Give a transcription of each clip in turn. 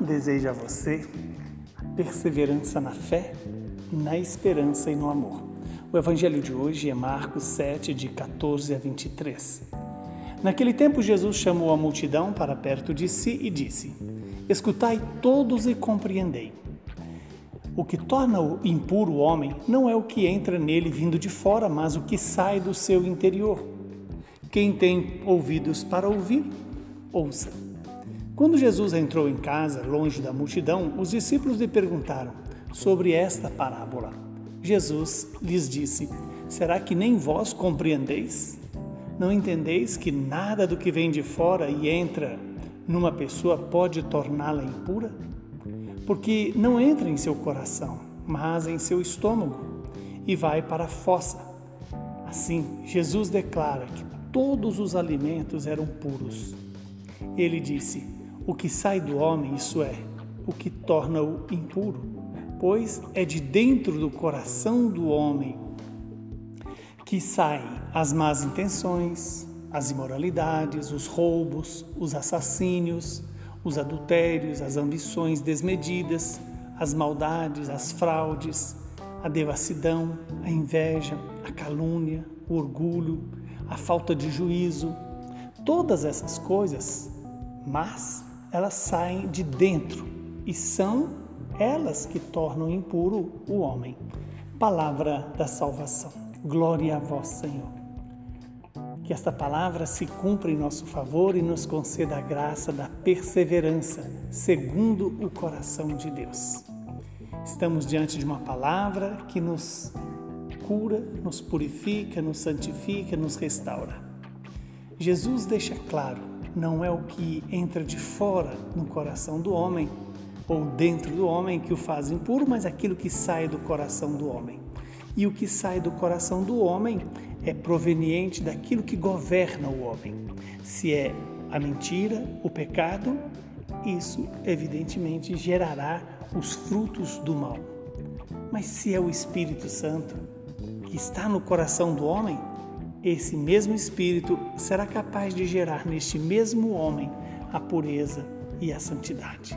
desejo a você perseverança na fé, na esperança e no amor. O evangelho de hoje é Marcos 7, de 14 a 23. Naquele tempo, Jesus chamou a multidão para perto de si e disse: Escutai todos e compreendei. O que torna o impuro o homem não é o que entra nele vindo de fora, mas o que sai do seu interior. Quem tem ouvidos para ouvir, ouça. Quando Jesus entrou em casa, longe da multidão, os discípulos lhe perguntaram sobre esta parábola. Jesus lhes disse: Será que nem vós compreendeis? Não entendeis que nada do que vem de fora e entra numa pessoa pode torná-la impura? Porque não entra em seu coração, mas em seu estômago e vai para a fossa. Assim, Jesus declara que todos os alimentos eram puros. Ele disse: o que sai do homem, isso é, o que torna-o impuro, pois é de dentro do coração do homem que saem as más intenções, as imoralidades, os roubos, os assassínios, os adultérios, as ambições desmedidas, as maldades, as fraudes, a devassidão, a inveja, a calúnia, o orgulho, a falta de juízo. Todas essas coisas, mas elas saem de dentro e são elas que tornam impuro o homem. Palavra da salvação. Glória a vós, Senhor. Que esta palavra se cumpra em nosso favor e nos conceda a graça da perseverança, segundo o coração de Deus. Estamos diante de uma palavra que nos cura, nos purifica, nos santifica, nos restaura. Jesus deixa claro não é o que entra de fora no coração do homem ou dentro do homem que o faz impuro, mas aquilo que sai do coração do homem. E o que sai do coração do homem é proveniente daquilo que governa o homem. Se é a mentira, o pecado, isso evidentemente gerará os frutos do mal. Mas se é o Espírito Santo que está no coração do homem, esse mesmo Espírito será capaz de gerar neste mesmo homem a pureza e a santidade.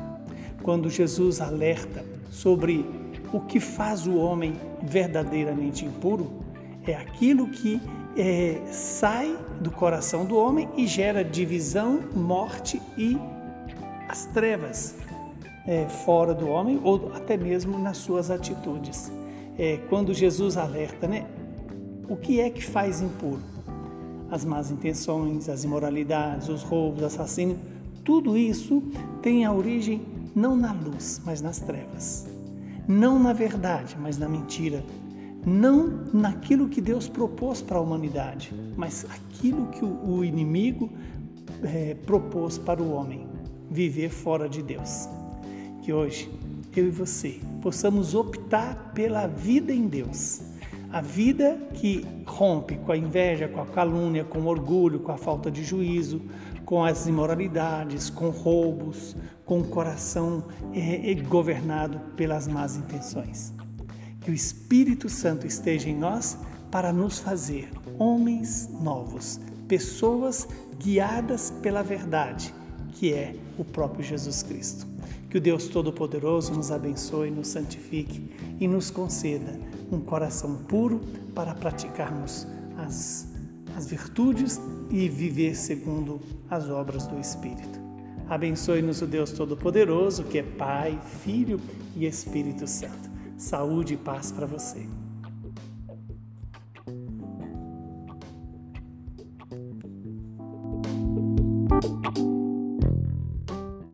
Quando Jesus alerta sobre o que faz o homem verdadeiramente impuro, é aquilo que é, sai do coração do homem e gera divisão, morte e as trevas é, fora do homem ou até mesmo nas suas atitudes. É, quando Jesus alerta, né? O que é que faz impuro? As más intenções, as imoralidades, os roubos, assassínios, tudo isso tem a origem não na luz, mas nas trevas. Não na verdade, mas na mentira. Não naquilo que Deus propôs para a humanidade, mas aquilo que o inimigo é, propôs para o homem: viver fora de Deus. Que hoje eu e você possamos optar pela vida em Deus a vida que rompe com a inveja, com a calúnia, com o orgulho, com a falta de juízo, com as imoralidades, com roubos, com o coração é, é, governado pelas más intenções. Que o Espírito Santo esteja em nós para nos fazer homens novos, pessoas guiadas pela verdade, que é o próprio Jesus Cristo. Que o Deus Todo-Poderoso nos abençoe, nos santifique e nos conceda um coração puro para praticarmos as, as virtudes e viver segundo as obras do Espírito. Abençoe-nos o Deus Todo-Poderoso, que é Pai, Filho e Espírito Santo. Saúde e paz para você.